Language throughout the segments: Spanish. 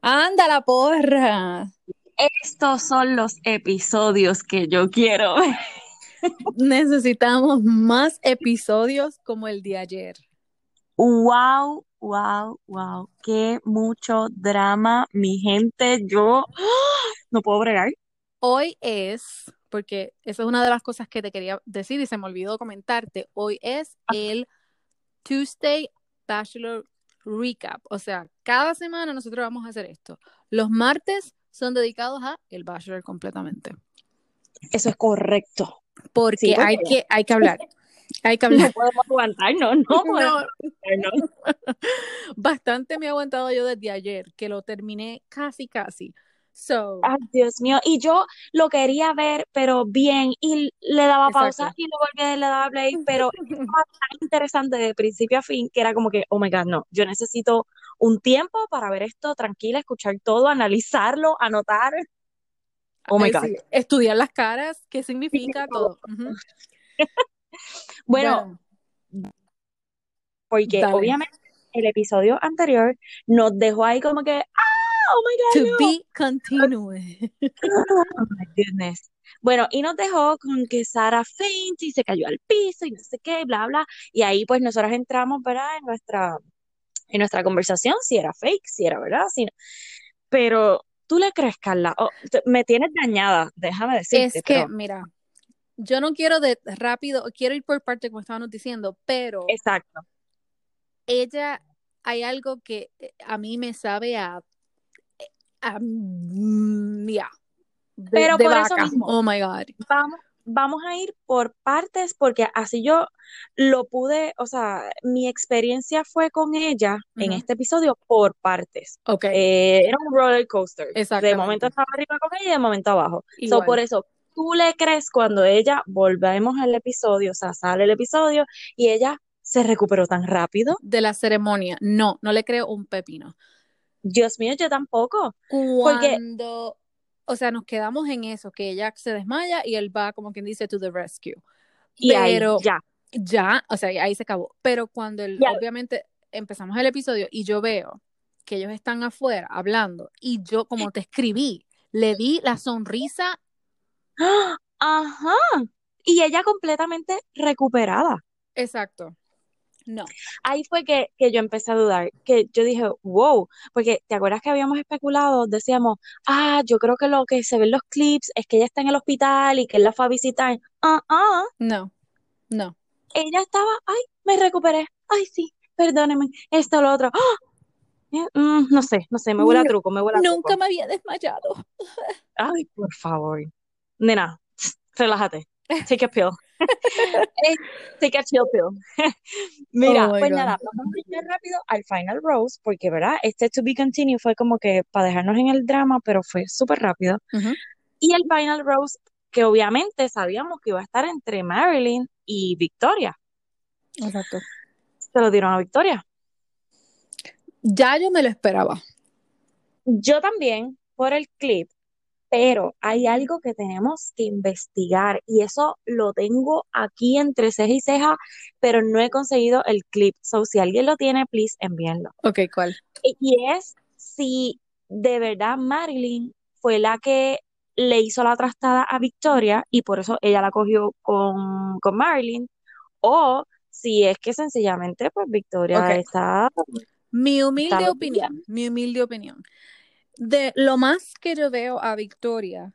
Anda la porra. Estos son los episodios que yo quiero ver. Necesitamos más episodios como el de ayer. Wow, wow, wow. Qué mucho drama, mi gente. Yo no puedo bregar. Hoy es, porque esa es una de las cosas que te quería decir y se me olvidó comentarte. Hoy es el Tuesday Bachelor Recap. O sea, cada semana nosotros vamos a hacer esto. Los martes son dedicados a el Bachelor completamente. Eso es correcto. Porque Sí, porque- hay, que, hay que hablar. Hay que No hablar. podemos aguantarnos, no podemos aguantarnos. Bastante me he aguantado yo desde ayer, que lo terminé casi, casi. So, Ay, Dios mío. Y yo lo quería ver, pero bien. Y le daba pausa y luego volvía y le daba play. Pero estaba tan interesante de principio a fin que era como que, oh my God, no. Yo necesito un tiempo para ver esto tranquila, escuchar todo, analizarlo, anotar. Oh my God. sí, estudiar las caras, qué significa todo. Bueno, porque dale. obviamente el episodio anterior nos dejó ahí como que, ah, oh my God, to no. be continued. Oh my goodness. Bueno, y nos dejó con que Sara faint y se cayó al piso y no sé qué, bla, bla. Y ahí pues nosotros entramos, ¿verdad? En nuestra, en nuestra conversación, si era fake, si era verdad, si no. Pero, ¿tú le crees, Carla? Oh, te- me tienes dañada, déjame decirte, Es que, pero... mira, yo no quiero de rápido, quiero ir por parte como estábamos diciendo, pero Exacto. ella, hay algo que eh, a mí me sabe a, a mm, ya, de, Pero de por eso mismo. Oh my God. Vamos, vamos a ir por partes porque así yo lo pude, o sea, mi experiencia fue con ella en Ujú. este episodio por partes. Ok, Eh, era un roller coaster. De Exactamente. momento estaba arriba con ella y de momento abajo. So, por eso, tú le crees cuando ella, volvemos al episodio, o sea, sale el episodio y ella se recuperó tan rápido. De la ceremonia, no, no le creo un pepino. Dios mío, yo tampoco. Porque, Cuando, o sea, nos quedamos en eso, que ella se desmaya y él va, como quien dice, to the rescue. y ahí, Pero ya. ya, o sea, ahí se acabó. Pero cuando Ya. obviamente empezamos el episodio y yo veo que ellos están afuera hablando y yo, como te escribí, le di la sonrisa. Ajá. Y ella completamente recuperada. exacto. No, Ahí fue que, que yo empecé a dudar, que yo dije, wow, porque te acuerdas que habíamos especulado, decíamos, ah, yo creo que lo que se ve en los clips es que ella está en el hospital y que él la fue a visitar. Ah, ah, no, no. ella estaba, ay, me recuperé, ay, sí, perdóneme, esto, lo otro. ¡Ah! Eh, mm, no sé, no sé, me huele a truco, me huele a Nunca truco. me había desmayado. Ay, por favor. Nena, relájate. Take a pill. Take a chill pill. Mira, Oh pues God. nada, vamos a ir rápido al final rose, porque, ¿verdad? Este To Be Continued fue como que para dejarnos en el drama, pero fue súper rápido. Y el final rose, que obviamente sabíamos que iba a estar entre Marilyn y Victoria. Exacto. Se lo dieron a Victoria. Ya yo me lo esperaba. Yo también, por el clip, pero hay algo que tenemos que investigar y eso lo tengo aquí entre ceja y ceja, pero no he conseguido el clip. So, si alguien lo tiene, please envíenlo. Ok, ¿cuál? Y y es si de verdad Marilyn fue la que le hizo la trastada a Victoria y por eso ella la cogió con, con Marilyn, o si es que sencillamente pues Victoria está, Mi humilde está opinión, mi humilde opinión. De lo más que yo veo a Victoria,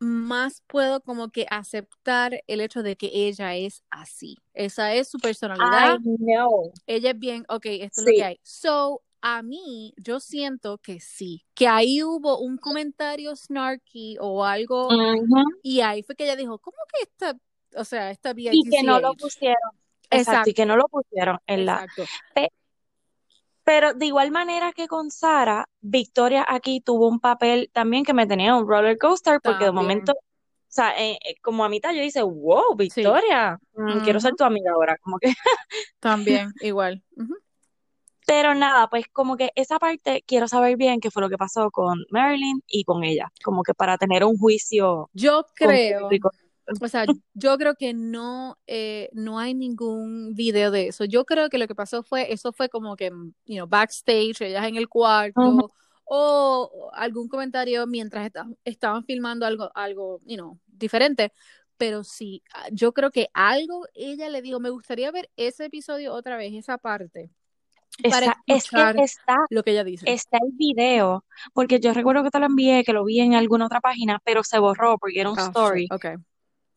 más puedo como que aceptar el hecho de que ella es así. Esa es su personalidad. I know. Ella es bien, ok, esto es lo que hay. So, a mí, yo siento que sí, que ahí hubo un comentario snarky o algo, y ahí fue que ella dijo, ¿cómo que esta, o sea, esta Y que no lo pusieron. Exacto, y que no lo pusieron en la. exacto. Pe- Pero de igual manera que con Sara, Victoria aquí tuvo un papel también que me tenía un roller coaster, porque de momento, o sea, eh, eh, como a mitad yo dice, wow, Sí. Victoria, quiero ser tu amiga ahora, como que. También, igual. Pero nada, pues como que esa parte quiero saber bien qué fue lo que pasó con Marilyn y con ella, como que para tener un juicio Yo creo. O sea, yo creo que no, eh, no hay ningún video de eso. Yo creo que lo que pasó fue, eso fue como que, you know, backstage, ellas en el cuarto, o algún comentario mientras está- estaban filmando algo, algo, you know, diferente. Pero sí, ah, yo creo que algo ella le dijo, me gustaría ver ese episodio otra vez, esa parte, para Está, es que está, lo que ella dice. está el video, porque yo recuerdo que te lo envié, que lo vi en alguna otra página, pero se borró porque era un shit, story. okay.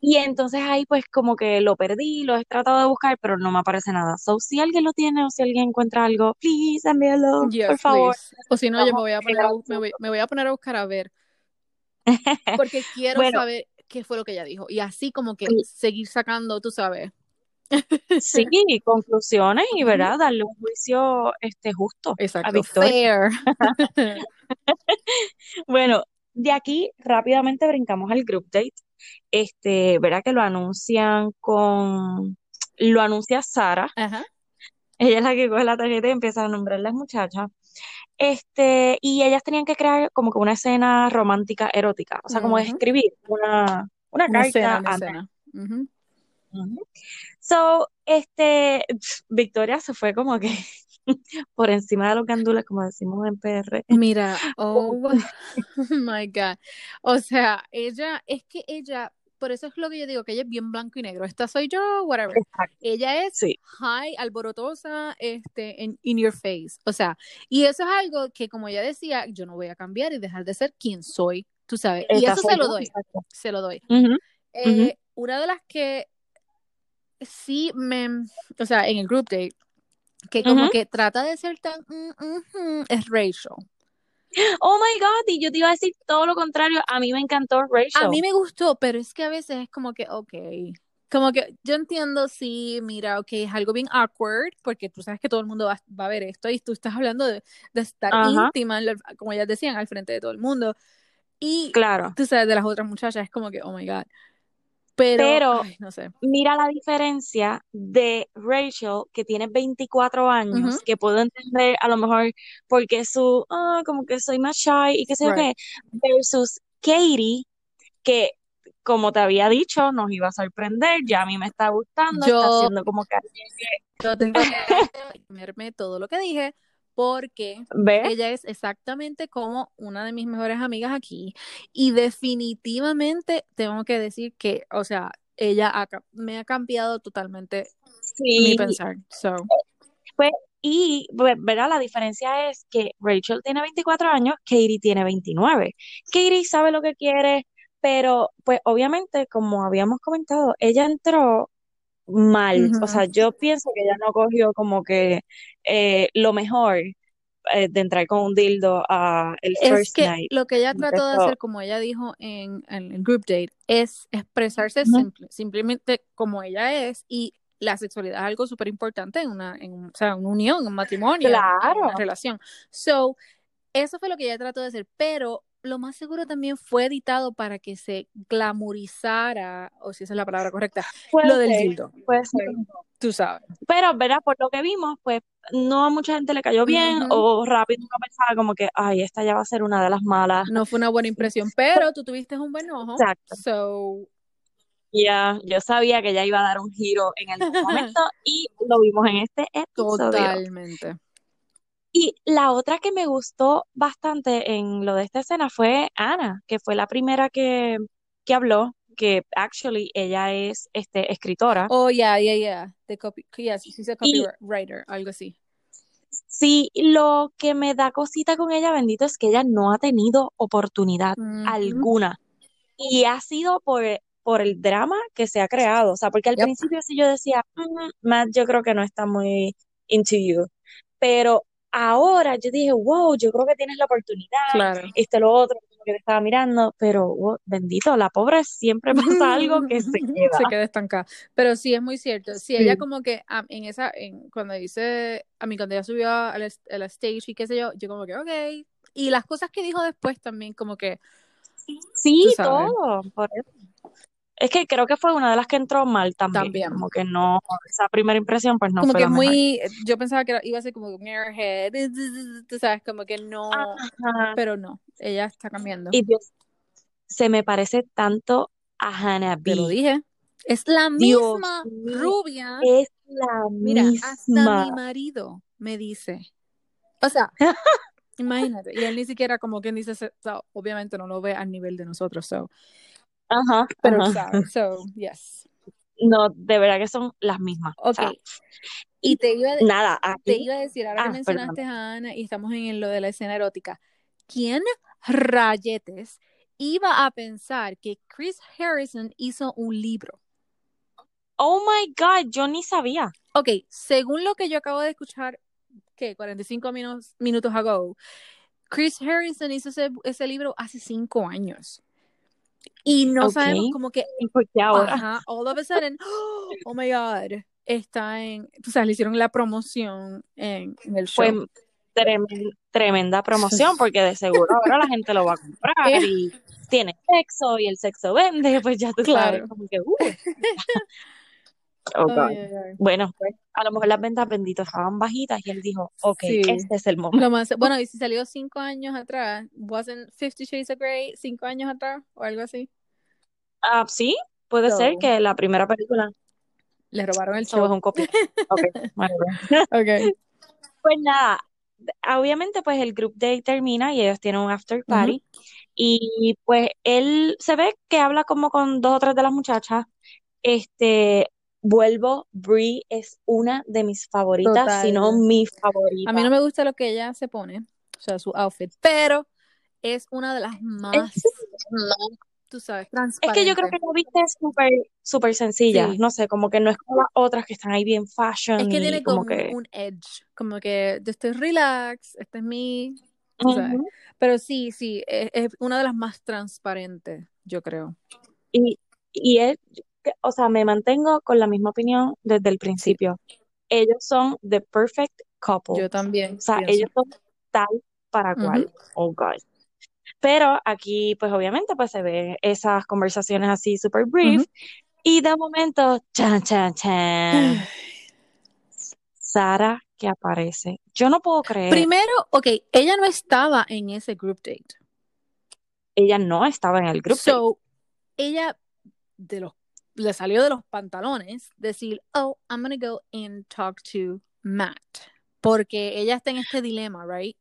Y entonces ahí pues como que lo perdí, lo he tratado de buscar, pero no me aparece nada. So, si alguien lo tiene o si alguien encuentra algo, please envíalo, por Yes, favor. please. O si no, yo me voy a poner a, bu- me voy, me voy a poner a buscar a ver, porque quiero Bueno, saber qué fue lo que ella dijo. Y así como que y- seguir sacando, tú sabes. sí, conclusiones y verdad, darle un juicio este justo a Exacto, Victoria. fair. Bueno, de aquí rápidamente brincamos al group date. Este, verá que lo anuncian con, lo anuncia Sara. Ajá. Ella es la que coge la tarjeta y empieza a nombrar las muchachas. Este, y ellas tenían que crear como que una escena romántica erótica, o sea, como escribir una, una Una escena, carta escena. Ujú. So, este, Victoria se fue como que por encima de los gandules, como decimos en PR. Mira, oh my God. O sea, ella, es que ella, por eso es lo que yo digo, que ella es bien blanco y negro. Esta soy yo, whatever. Exacto, Ella es sí, high, alborotosa, este, en in your face. O sea, y eso es algo que, como ella decía, yo no voy a cambiar y dejar de ser quien soy, tú sabes. Y esta eso soy se lo doy, se lo doy. Ujú, ujú. Eh, una de las que sí me, o sea, en el group date, que como Ujú. que trata de ser tan, mm, ujú, es Rachel. Oh my God, y yo te iba a decir todo lo contrario. A mí me encantó A Rachel. mí me gustó, pero es que a veces es como que, ok, como que yo entiendo, sí, mira, ok, es algo bien awkward, porque tú sabes que todo el mundo va, va a ver esto y tú estás hablando de, de estar Ajá, íntima, como ellas decían, al frente de todo el mundo. Y claro. tú sabes, de las otras muchachas es como que, oh my God. Pero, Pero ay, no sé. mira la diferencia de Rachel, que tiene 24 años, que puedo entender a lo mejor porque su, ah, como que soy más shy y qué sé yo Right. qué, versus Katie, que como te había dicho, nos iba a sorprender, ya a mí me está gustando, está haciendo como que, yo tengo que comerme todo lo que dije porque ¿ves? ella es exactamente como una de mis mejores amigas aquí y definitivamente tengo que decir que, o sea, ella ha me ha cambiado totalmente mi pensar. So, pues, y la diferencia es que Rachel tiene 24 años, Katie tiene 29. Katie sabe lo que quiere, pero pues obviamente, como habíamos comentado, ella entró mal. O sea, yo pienso que ella no cogió como que eh, lo mejor eh, de entrar con un dildo a el Es first que night. lo que ella trató de hacer, como ella dijo en, en el group date, es expresarse simple- simplemente como ella es y la sexualidad es algo súper importante en una, en, o sea, una unión, un matrimonio, una relación. So, eso fue lo que ella trató de hacer, pero lo más seguro también fue editado para que se glamorizara, o si esa es la palabra correcta, lo del dildo, puede ser. tú sabes. Pero, ¿verdad? Por lo que vimos, pues no a mucha gente le cayó bien o rápido uno pensaba como que, ay, esta ya va a ser una de las malas. No fue una buena impresión, pero tú tuviste un buen ojo, Exacto. so, Ya, yo sabía que ya iba a dar un giro en algún momento y lo vimos en este episodio. totalmente. Y la otra que me gustó bastante en lo de esta escena fue Ana, que fue la primera que, que habló, que actually ella es este, escritora. Oh, yeah, yeah, yeah. The copy, yes, she's a copywriter, algo así. sí, lo que me da cosita con ella, bendito, es que ella no ha tenido oportunidad Ujú. alguna. Y ha sido por, por el drama que se ha creado. O sea, porque al Yep. principio sí yo decía, "Mm, Matt, yo creo que no está muy into you. Pero ahora yo dije, wow, yo creo que tienes la oportunidad, Claro. esto, lo otro, que te estaba mirando, pero wow, bendito, la pobre siempre pasa algo que se Se queda. queda estancada. Pero sí, es muy cierto. Sí, ella como que ah, en esa, en, cuando dice, a mí cuando ella subió a la, a la stage y qué sé yo, yo como que, ok. Y las cosas que dijo después también como que, Sí, todo, por eso. Es que creo que fue una de las que entró mal también, también. como que no, esa primera impresión pues no Como fue que la es mejor. muy, yo pensaba que iba a ser como un airhead, tú sabes, como que no, Ajá. pero no, ella está cambiando. Y Dios, se me parece tanto a Hannah Te lo B. dije. Es la Dios misma rubia. es la Mira, hasta misma. mi marido me dice. O sea, Imagínate. Y él ni siquiera como quien dice, so, obviamente no lo ve al nivel de nosotros, so. Ajá, Pero ajá. so, yes. No, de verdad que son las mismas. O Ok. sea, Y te iba, de- nada, te iba a decir, ahora que Ah, mencionaste perdón. a Ana y estamos en lo de la escena erótica, ¿quién rayetes iba a pensar que Chris Harrison hizo un libro? Oh my God, yo ni sabía. Ok, según lo que yo acabo de escuchar, que 45 minutos, minutos ago, Chris Harrison hizo ese, ese libro hace cinco años. Y no Ok. sabemos como que, ¿Y por qué ahora? ajá, all of a sudden, oh my God, está en, tú sabes, le hicieron la promoción en, en el show. Fue tremen- tremenda promoción porque de seguro ahora la gente lo va a comprar y tiene sexo y el sexo vende, pues ya tú sabes, Claro. como que, uh. Oh, God. Ay, ay, ay. Bueno, pues a lo mejor las ventas benditas estaban bajitas y él dijo, ok, Sí. este es el momento. Más, bueno, y si salió cinco años atrás, ¿wasn't Fifty Shades of Grey cinco años atrás o algo así? Ah, sí, puede So, ser que la primera película Le robaron el es show. un. Ok, bueno, bueno. Ok. Pues nada, obviamente pues el group day termina y ellos tienen un after party y pues él se ve que habla como con dos o tres de las muchachas. Este, vuelvo, Brie es una de mis favoritas, si no mi favorita. A mí no me gusta lo que ella se pone, o sea, su outfit, pero es una de las más, Es, tú sabes, es que yo creo que la viste súper, súper sencilla, Sí. no sé, como que no es como las otras que están ahí bien Es fashion que y tiene como como que... un edge, como que yo estoy relax, este es mi. Pero sí, sí, es, es una de las más transparentes, yo creo. Y, y es, o sea, me mantengo con la misma opinión desde el principio. Ellos son the perfect couple. yo también O sea, pienso. ellos son tal para cual. Oh, God. Pero aquí, pues obviamente, pues se ven esas conversaciones así super brief. Ujú. Y de momento, chan, chan, chan, Sara que aparece. Yo no puedo creer, Primero, ok, ella no estaba en ese group date. ella no estaba en el group date. So, ella de los, le salió de los pantalones decir, oh, I'm gonna go and talk to Matt. Porque ella está en este dilema, right?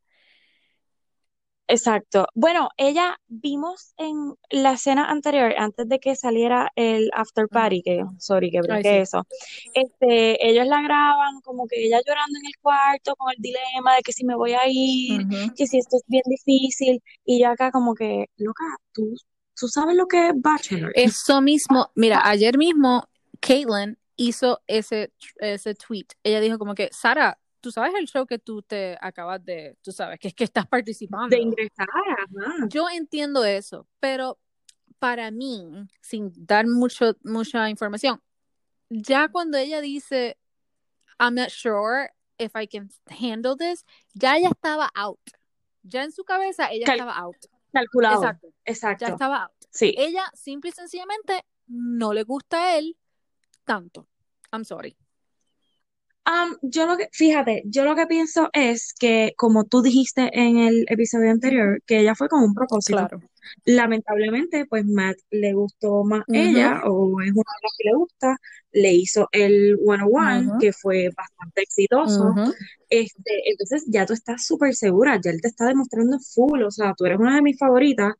Exacto. Bueno, ella vimos en la escena anterior, antes de que saliera el after party, que, sorry, que brinqué sí. eso. Este, ellos la graban como que ella llorando en el cuarto con el dilema de que si me voy a ir, que si esto es bien difícil. Y yo acá como que, loca, tú, tú sabes lo que es Bachelor. Eso mismo, mira, ayer mismo Caitlyn hizo ese, ese tweet. Ella dijo como que, Sara, tú sabes el show que tú te acabas de, tú sabes, que es que estás De participando. ingresar, ajá. Yo entiendo eso, pero para mí, sin dar mucho, mucha información, ya cuando ella dice, I'm not sure if I can handle this, ya ella estaba out. Ya en su cabeza ella Cal- estaba out. Calculado. Exacto, ya Exacto. estaba out. Sí. Ella simple y sencillamente no le gusta a él tanto. I'm sorry. Am, yo lo que, fíjate, yo lo que pienso es que, como tú dijiste en el episodio anterior, que ella fue con un propósito. Claro. Lamentablemente, pues Matt le gustó más Ujú. ella, o es una de las que le gusta, le hizo el 101, Ujú. que fue bastante exitoso. Este, entonces ya tú estás súper segura, ya él te está demostrando full, o sea, tú eres una de mis favoritas,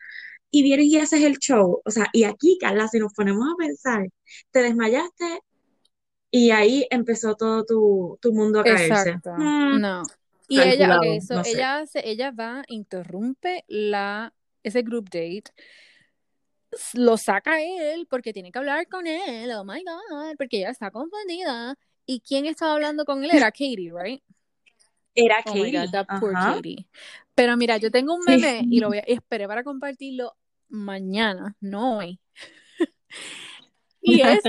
y vienes y haces el show. O sea, y aquí, Carla, si nos ponemos a pensar, te desmayaste y ahí empezó todo tu, tu mundo a caerse. Exacto. Hmm, No. Y ella, calculado, ok, so no sé. ella hace, ella va, interrumpe la, ese group date, lo saca él porque tiene que hablar con él, oh my God, porque ella está confundida. ¿Y quién estaba hablando con él? Era Katie, right? Era Oh my God, Katie. that poor Ajá. Katie. Pero mira, yo tengo un Sí. meme y lo voy a, esperé para compartirlo mañana, no hoy. Y es,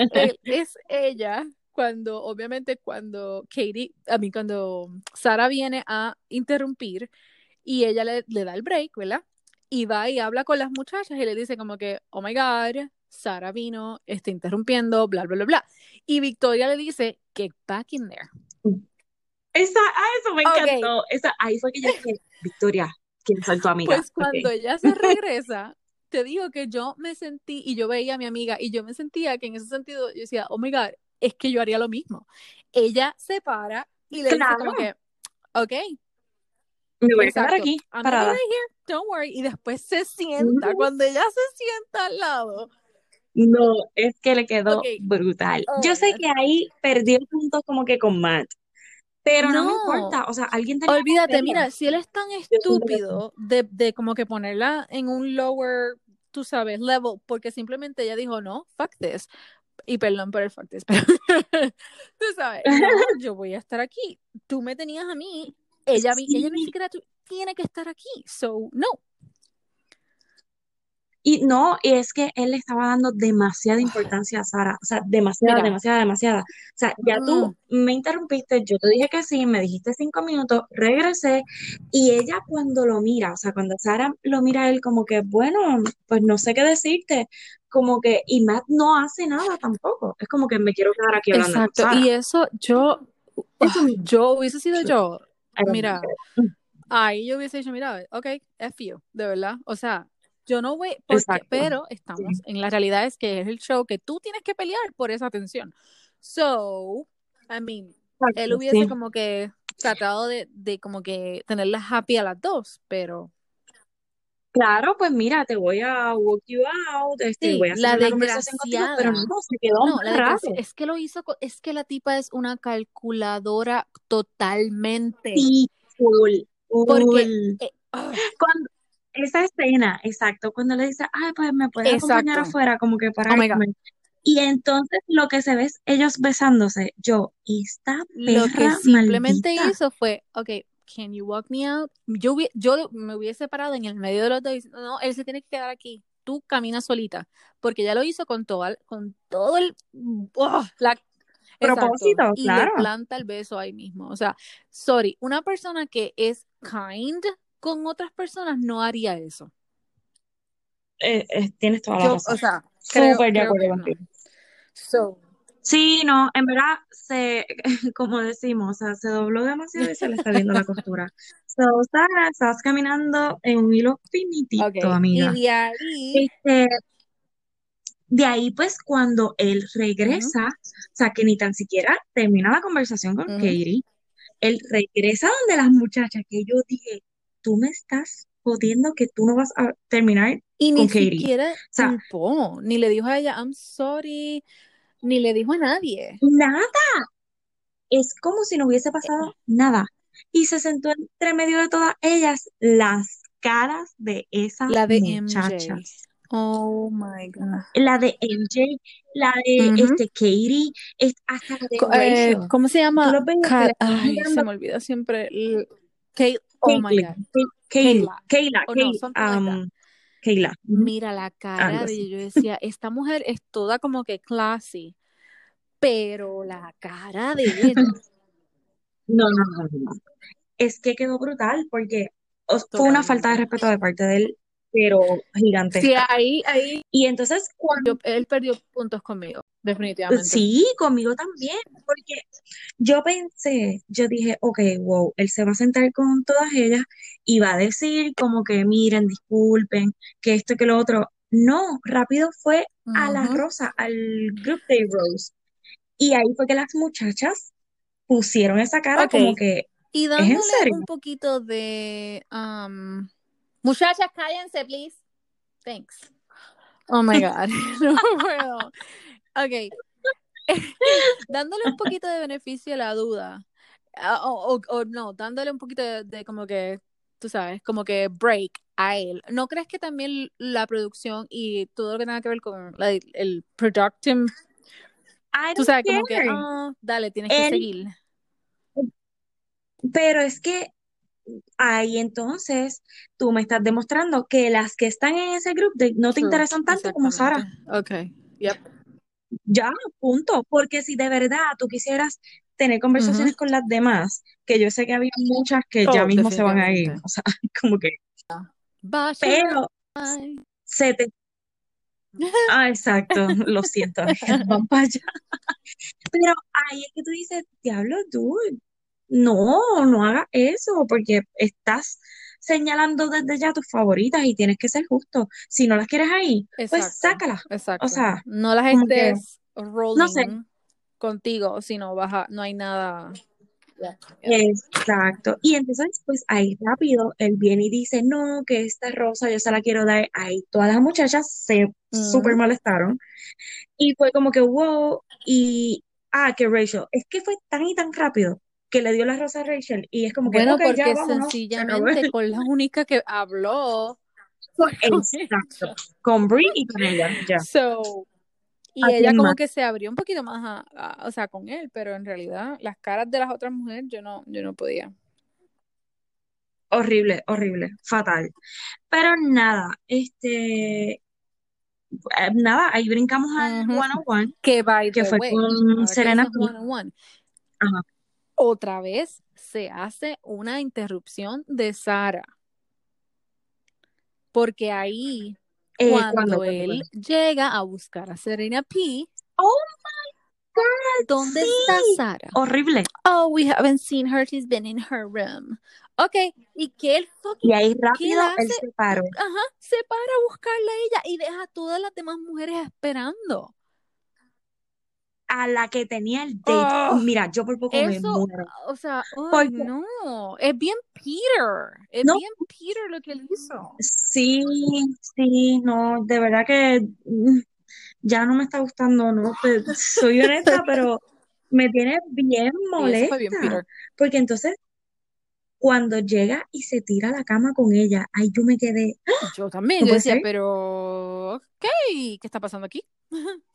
es ella cuando, obviamente, cuando Katie, a mí, cuando Sara viene a interrumpir y ella le, le da el break, ¿verdad? Y va y habla con las muchachas y le dice como que, oh my God, Sara vino, está interrumpiendo, bla, bla, bla, bla. Y Victoria le dice, get back in there. Esa, ah, eso me encantó. Esa, ahí fue que yo dije, Victoria, quiero ser tu amiga. Pues cuando ella se regresa, te digo que yo me sentí, y yo veía a mi amiga, y yo me sentía que en ese sentido, yo decía, oh my God, es que yo haría lo mismo. Ella se para y le dice como Claro. que, ok, me voy a quedar aquí, parada. here, don't worry. Y después se sienta, cuando ella se sienta al lado. No, es que le quedó Ok. brutal. Oh Yo sé God. que ahí perdió puntos como que con Matt, pero no me No, importa. O sea, alguien tenía olvídate, mira, si él es tan estúpido de, de como que ponerla en un lower, tú sabes, level, porque simplemente ella dijo, no, fuck this. Y perdón por el fuck this, pero tú sabes, no, yo voy a estar aquí. Tú me tenías a mí, ella, vi- ella ni Sí. siquiera tiene que estar aquí, so, no. Y no, y es que él le estaba dando demasiada importancia a Sara, o sea, demasiada, Mira, demasiada, demasiada. O sea, ya mm, tú me interrumpiste, yo te dije que sí, me dijiste cinco minutos, regresé, y ella cuando lo mira, o sea, cuando Sara lo mira a él como que, bueno, pues no sé qué decirte, como que, y Matt no hace nada tampoco, es como que me quiero quedar aquí hablando con exacto, y eso, yo, Eso ah, yo hubiese sido yo, mira, ahí yo hubiese dicho, mira, ok, F you, de verdad, o sea, yo no voy, porque, pero estamos, en la realidad es que es el show que tú tienes que pelear por esa atención. So, I mean, él hubiese sí. como que tratado de, de como que tenerlas happy a las dos, pero Claro, pues mira, te voy a walk you out, este, sí, voy a hacer la una conversación contigo, pero desgraciada. no, se quedó No, la desgracia rato. es que lo hizo, co- es que la tipa es una calculadora totalmente, Sí, full, porque, full. eh, ah, Cuando, esa escena, exacto, cuando le dice, ay, pues me puedes acompañar exacto, afuera, como que para oh my god, irme. Y entonces lo que se ve es ellos besándose. Yo, esta lo que perra simplemente maldita. hizo fue, ok, can you walk me out? Yo, yo me hubiese parado en el medio de los dos diciendo, no, él se tiene que quedar aquí, tú camina solita, porque ya lo hizo con todo, el- con todo el, ¡oh! la, Propósito, y le claro. planta el beso ahí mismo, o sea, sorry, una persona que es kind con otras personas no haría eso. Eh, eh, tienes toda la Yo, o razón. sea, creo, Súper de acuerdo que no. contigo. So, Sí, no, en verdad, se, como decimos, o sea, se dobló demasiado y se le está viendo la costura. So, Sara, estás caminando en un hilo finitito, ok, y amiga. de ahí, Este, de ahí, pues, cuando él regresa, o sea, que ni tan siquiera termina la conversación con ujú. Katie, él regresa donde las muchachas, que yo dije, tú me estás jodiendo que tú no vas a terminar Y con ni Katie. siquiera O sea, culpó, ni le dijo a ella, I'm sorry, ni le dijo a nadie. nada. Es como si no hubiese pasado nada. Y se sentó entre medio de todas ellas las caras de esas La de MJ. muchachas. Oh my God. La de MJ, la de este Katie, es- hasta la de eh, Rachel. ¿cómo se llama? Ay, se me olvida siempre. Kay- oh my God. Kay- Kayla, Kayla. Kayla, no, like Ujú, Mira la Algo cara de así. ella. Yo decía, esta mujer es toda como que classy, pero la cara de ella, No, no, no, no. Es que quedó brutal porque fue una falta de respeto de parte de él, pero Sí, gigantesca. ahí, ahí Y entonces cuando él perdió puntos conmigo, definitivamente. Sí, conmigo también, porque yo pensé, yo dije, ok, wow, él se va a sentar con todas ellas y va a decir como que miren, disculpen, que esto que lo otro. No, rápido fue a la. Rosa, al Group Day Rose. Y ahí fue que las muchachas pusieron esa cara como que, y ¿es en dándole serio? un poquito de... um, muchachas, cállense, please. Thanks. Oh my God, no puedo. Ok, dándole un poquito de beneficio a la duda, ah, o, o- o no, dándole un poquito de, de como que, tú sabes, como que break a él. ¿No crees que también la producción y todo lo que tenga que ver con la- el production, I tú sabes, como que, care. ah, dale, tienes que Él, seguir? pero es que ahí entonces tú me estás demostrando que las que están en ese Group Day no te True, interesan tanto como Sara. Ok, yep. Ya, punto. Porque si de verdad tú quisieras tener conversaciones con las demás, que yo sé que había muchas que ya Oh, mismo se van a ir, o sea, como que, Bachelor. pero se te... Ah, exacto, lo siento, van para allá. Pero ahí es que tú dices, diablo, dude, no, no hagas eso, porque estás señalando desde ya tus favoritas y tienes que ser justo. Si no las quieres ahí, pues sácalas. exacto. O sea, no las como que, estés no sé, rolling contigo, sino baja, no hay nada. Exacto. Y entonces, pues ahí rápido, él viene y dice, no, que esta rosa yo se la quiero dar. Ahí todas las muchachas se súper molestaron. Y fue como que, wow, y, ah, que Rachel, es que fue tan y tan rápido que le dio la rosa a Rachel. Y es como que, Bueno, ok, ya porque vámonos, acabó. sencillamente con la única que habló Exacto. Con Brie y con ella, ya. So, y ¿A ella como más? que se abrió un poquito más a, a- o sea, con él, pero en realidad las caras de las otras mujeres yo no, yo no podía. Horrible, horrible, fatal. Pero nada, este, eh, nada, ahí brincamos al Ujú. 101, Que by que the fue way, con Serena one on one, Ajá. Otra vez se hace una interrupción de Sara. Porque ahí, Eh, cuando ¿cuándo, cuándo, él llega a buscar a Serena P, Oh my God, ¿dónde está. Sara? Horrible. Oh, we haven't seen her, she's been in her room. Ok, y que él fucking, Y ahí ¿qué rápido él se paró. Ajá, se para a buscarla a ella y deja a todas las demás mujeres esperando. A la que tenía el date. Oh, Mira, yo por poco me muero. o sea, Porque, no, es bien Peter, es no, bien Peter lo que él hizo. sí, sí, no, de verdad que mm, ya no me está gustando, no, soy honesta, pero me tiene bien molesta. Peter. Porque entonces, cuando llega y se tira a la cama con ella, ay, yo me quedé, ¡ah! Yo también, no yo decía, ser. pero, ok, ¿qué está pasando aquí?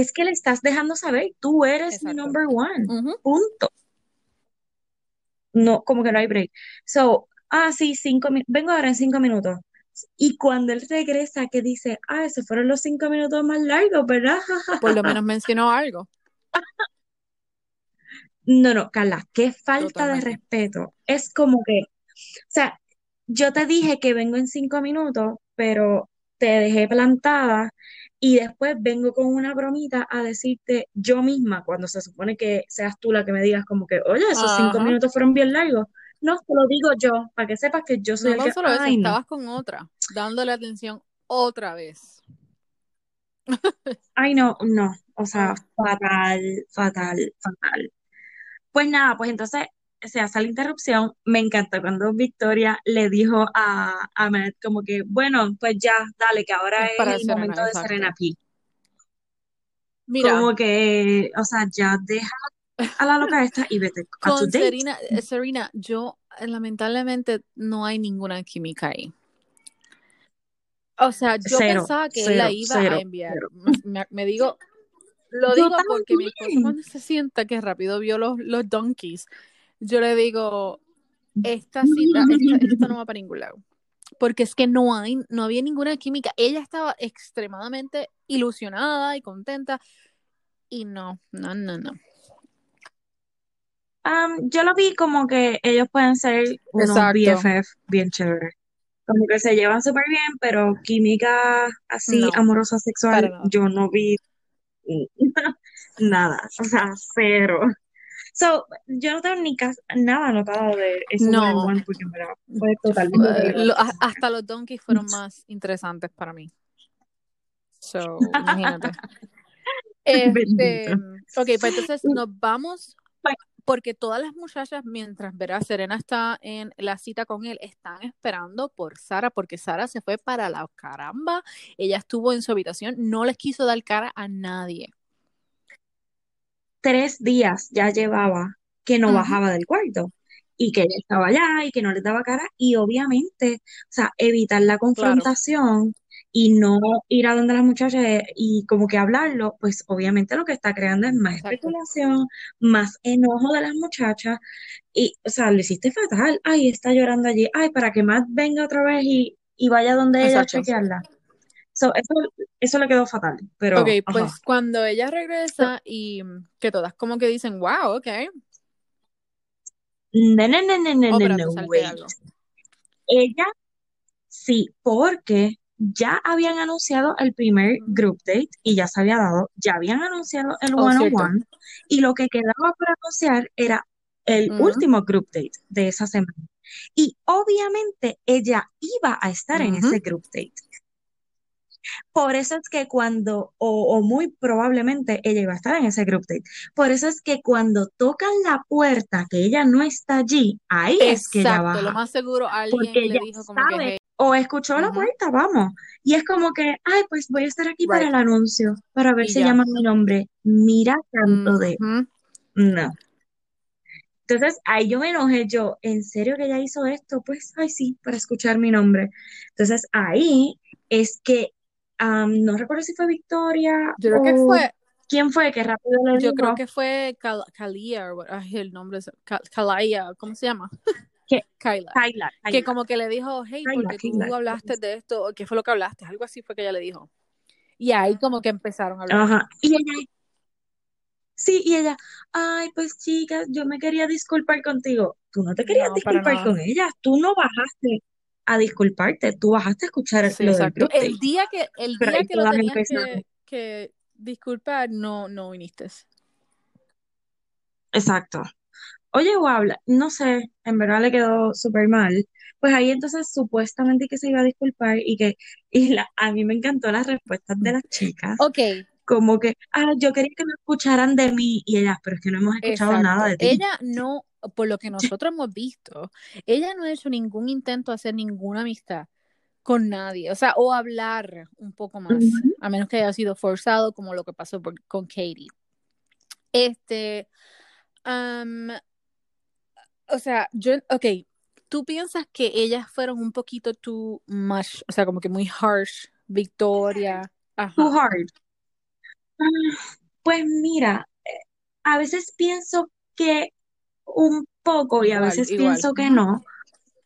Es que le estás dejando saber, tú eres mi number one. Punto. No, como que no hay break. So, ah, sí, cinco minutos. Vengo ahora en cinco minutos. Y cuando él regresa, que dice, ah, esos fueron los cinco minutos más largos, ¿verdad? Por lo menos mencionó algo. No, no, Carla, qué falta de respeto. Es como que, o sea, yo te dije que vengo en cinco minutos, pero te dejé plantada y después vengo con una bromita a decirte yo misma, cuando se supone que seas tú la que me digas como que, oye, esos cinco minutos fueron bien largos. No, te lo digo yo, para que sepas que yo soy No el que, solo ay, no, estabas con otra, dándole atención otra vez. ay, no, no, o sea, fatal, fatal, fatal. Pues nada, pues entonces se hace la interrupción. Me encantó cuando Victoria le dijo a, a Matt como que, bueno, pues ya, dale, que ahora es el Serena, momento de exacto. Serena P. Mira, Como que, o sea, ya deja a la loca esta y vete a tu con date. Serena, eh, Serena, yo eh, lamentablemente no hay ninguna química ahí. O sea, yo Cero, pensaba que la cero, iba a enviar. Me, me digo, lo Yo digo porque mi esposo cuando se sienta que rápido vio los, los donkeys, yo le digo, esta cita, esta, esto no va para ningún lado. Porque es que no hay, no había ninguna química. Ella estaba extremadamente ilusionada y contenta. Y no, no, no, no. Am, yo lo vi como que ellos pueden ser unos Exacto. BFF bien chéveres. Como que se llevan súper bien, pero química así, No, amorosa, sexual, yo no vi nada, o sea, cero. So, yo no tengo ni nada anotado de on No. one porque fue totalmente lo- hasta los donkeys fueron más interesantes para mí. So, imagínate. Este, ok, pues entonces nos vamos porque todas las muchachas, mientras verá Serena está en la cita con él, están esperando por Sara, porque Sara se fue para la caramba. Ella estuvo en su habitación, no les quiso dar cara a nadie. Tres días ya llevaba que no bajaba del cuarto y que ella estaba allá y que no les daba cara y obviamente, o sea, evitar la Claro, confrontación y no ir a donde las muchachas y como que hablarlo, pues obviamente lo que está creando es más exacto. especulación, más enojo de las muchachas y, o sea, lo hiciste fatal, ay, está llorando allí, ay, para que más venga otra vez y, y vaya donde ella a chequearla. So, eso, eso le quedó fatal, pero, Ok, ajá. pues cuando ella regresa y que todas como que dicen, wow, ok. No, no, no, no, no, Oh, no, wait. Ella sí, porque ya habían anunciado el primer group date y ya se había dado, ya habían anunciado el Oh, cierto. one-on-one y lo que quedaba por anunciar era el último group date de esa semana. Y obviamente ella iba a estar en ese group date. Por eso es que cuando, o, o muy probablemente ella iba a estar en ese group date. Por eso es que cuando tocan la puerta, que ella no está allí, ahí es que ella Exacto, lo baja. más seguro alguien Porque le ella dijo como que, hey, o escuchó la puerta, vamos. Y es como que, ay, pues voy a estar aquí para el anuncio, para ver y si ya. llaman mi nombre. Mira tanto de, no. Entonces ahí yo me enojé, yo, ¿en serio que ella hizo esto? Pues, ay, sí, para escuchar mi nombre. Entonces ahí es que, am, no recuerdo si fue Victoria Yo creo que fue, quién fue que rápido le yo creo que fue Cal Kalia, ay, el nombre es ¿cómo se llama? que Kyla. Kyla, Que como que le dijo, hey, porque tú hablaste de esto, ¿qué fue lo que hablaste? Algo así fue que ella le dijo. Y ahí como que empezaron a hablar. Ajá. Y ella, sí, y ella, ay, pues chicas, yo me quería disculpar contigo. Tú no te querías No, disculpar con ella, tú no bajaste a disculparte, tú bajaste a escuchar Sí, lo exacto. El día que, el Pero día que lo tenías que, que disculpar, no, no viniste. Exacto. Oye, habla, no sé, en verdad le quedó súper mal. Pues ahí entonces supuestamente que se iba a disculpar y que, y la, a mí me encantó las respuestas de las chicas, Ok, como que, ah, yo quería que me escucharan de mí y ellas, pero es que no hemos escuchado nada de ti. Ella no, por lo que nosotros hemos visto, ella no ha hecho ningún intento de hacer ninguna amistad con nadie, o sea, o hablar un poco más, a menos que haya sido forzado, como lo que pasó por- con Katie. Este, o sea, yo, ok, tú piensas que ellas fueron un poquito too much, o sea, como que muy harsh, Victoria, Too hard. Ah, Pues mira, eh, a veces pienso que un poco y a igual, veces igual. pienso que no,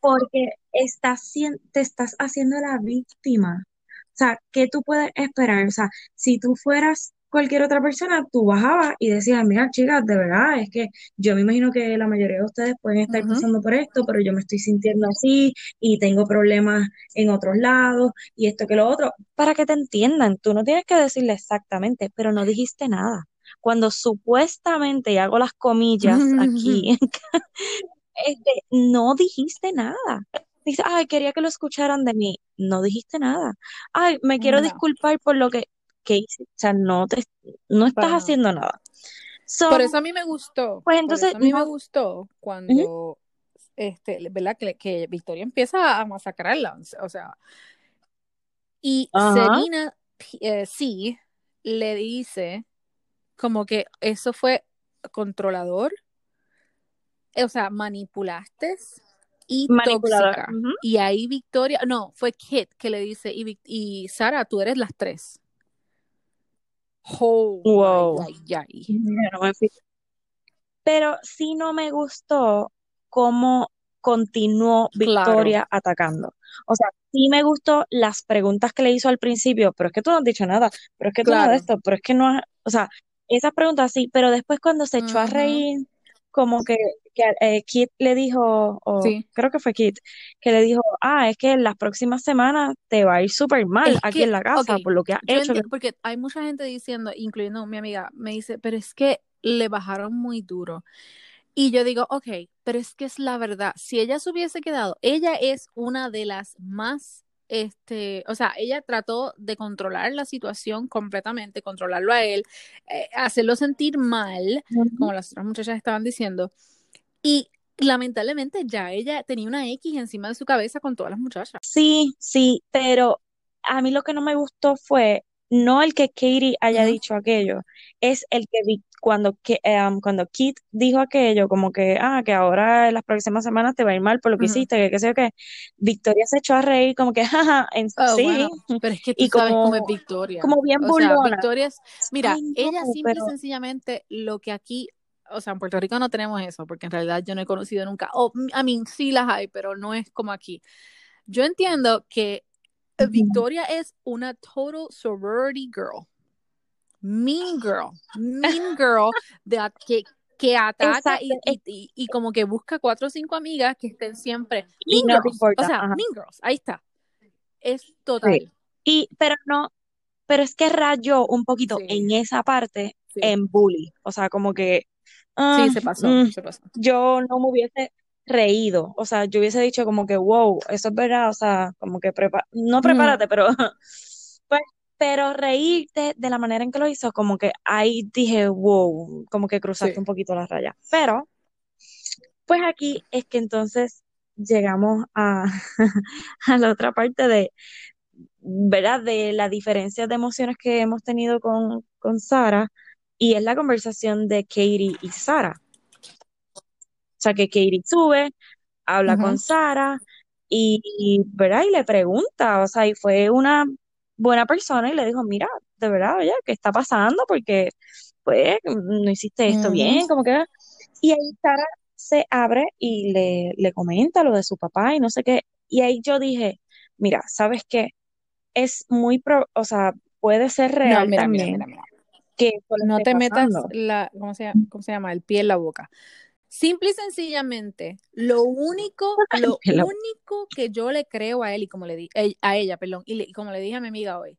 porque estás, te estás haciendo la víctima. O sea, ¿qué tú puedes esperar? O sea, si tú fueras cualquier otra persona, tú bajabas y decías, mira, chicas, de verdad, es que yo me imagino que la mayoría de ustedes pueden estar pasando por esto, pero yo me estoy sintiendo así y tengo problemas en otros lados y esto que lo otro, para que te entiendan. Tú no tienes que decirle exactamente, pero no dijiste nada. Cuando supuestamente, y hago las comillas aquí, este, no dijiste nada. Dice, ay, quería que lo escucharan de mí. No dijiste nada. Ay, me quiero No, disculpar por lo que, que hice. O sea, no te, no estás haciendo nada. So, Por eso a mí me gustó, pues por entonces, eso a mí me gustó cuando, este, ¿verdad? Que, que Victoria empieza a masacrarla, o sea, y ajá, Serena, eh, sí, le dice como que eso fue controlador, o sea, manipulaste y tóxica. Y ahí Victoria, no, fue Kit que le dice, y, y Sara, tú eres las tres. Oh, Wow. ay, ay, no. Pero sí no me gustó cómo continuó Claro. Victoria atacando. O sea, sí me gustó las preguntas que le hizo al principio, pero es que tú no has dicho nada, pero es que tú no de Claro. esto, pero es que no has, o sea, esas preguntas sí, pero después cuando se echó a reír, como que, que eh, Kit le dijo, o Sí. creo que fue Kit, que le dijo, ah, es que en las próximas semanas te va a ir súper mal Es aquí que, en la casa por lo que has yo hecho. entiendo, porque hay mucha gente diciendo, incluyendo mi amiga, me dice, pero es que le bajaron muy duro. Y yo digo, ok, pero es que es la verdad. Si ella se hubiese quedado, ella es una de las más, este, o sea, ella trató de controlar la situación completamente, controlarlo a él, eh, hacerlo sentir mal, como las otras muchachas estaban diciendo. Y lamentablemente ya ella tenía una X encima de su cabeza con todas las muchachas. Sí, sí, pero a mí lo que no me gustó fue no el que Katie haya dicho aquello, es el que vi cuando, que, em, cuando Kit dijo aquello, como que, ah, que ahora en las próximas semanas te va a ir mal por lo que hiciste, que qué sé yo qué. Victoria se echó a reír como que, jaja, en, Oh, sí, bueno, pero es que tú y sabes cómo es como, Victoria. como bien O sea. Victoria es, mira, Ay, no, ella simple y sencillamente lo que aquí, o sea, en Puerto Rico no tenemos eso, porque en realidad yo no he conocido nunca, o, I mean, sí las hay, pero no es como aquí. Yo entiendo que Victoria es una total sorority girl, mean girl, mean girl, de que, que ataca y, y, como que busca cuatro o cinco amigas que estén siempre mean no girls, o sea, ajá, mean girls, ahí está, es sí. total, Y, pero no, pero es que rayó un poquito sí, en esa parte sí. en bully, o sea, como que Sí, ah, se pasó, mm, se pasó. yo no me hubiese reído, o sea, yo hubiese dicho como que, wow, eso es verdad, o sea, como que prepa no prepárate, pero pues pero reírte de la manera en que lo hizo, como que ahí dije, wow, como que cruzaste Sí. un poquito la raya. Pero, pues aquí es que entonces llegamos a, a la otra parte de, ¿verdad? De la diferencia de emociones que hemos tenido con, con Sara, y es la conversación de Katie y Sara. O sea, que Katie sube, habla con Sara y, y, ¿verdad? Y le pregunta, o sea, y fue una buena persona y le dijo, mira, de verdad, oye, ¿qué está pasando? Porque, pues, no hiciste esto bien, como que... Y ahí Sara se abre y le, le comenta lo de su papá y no sé qué. Y ahí yo dije, mira, ¿sabes qué? Es muy, pro, o sea, puede ser real mira, también mira, mira. que No te metas la, ¿cómo se, llama, ¿cómo se llama? El pie en la boca. Simple y sencillamente, lo único, lo único que yo le creo a él y como le di, eh, a ella, perdón, y, le- y como le dije a mi amiga hoy,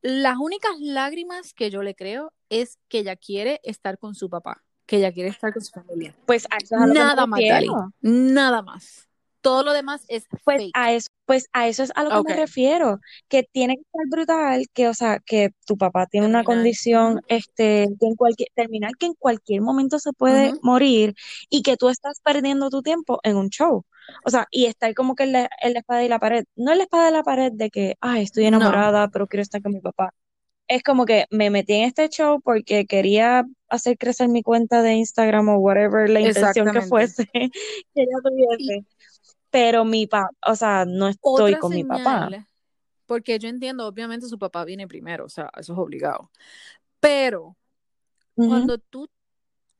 las únicas lágrimas que yo le creo es que ella quiere estar con su papá, que ella quiere estar con su familia. Pues a eso es a lo que me Nada más, Dali. Nada más. Todo lo demás es Pues fake. a eso, pues a eso es a lo que Ok. me refiero, que tiene que estar brutal, que o sea, que tu papá tiene una Terminal. condición, Ujú. este, que en cualquier, terminal que en cualquier momento se puede Ujú. morir y que tú estás perdiendo tu tiempo en un show. O sea, y estar como que en la, en la espada y la pared. No en la espada y la pared de que, ay, estoy No. enamorada, pero quiero estar con mi papá. Es como que me metí en este show porque quería hacer crecer mi cuenta de Instagram o whatever la intención que fuese que ella Y tuviese. Pero mi papá, o sea, no estoy otra con mi papá. porque yo entiendo, obviamente su papá viene primero, o sea, eso es obligado. Pero cuando tú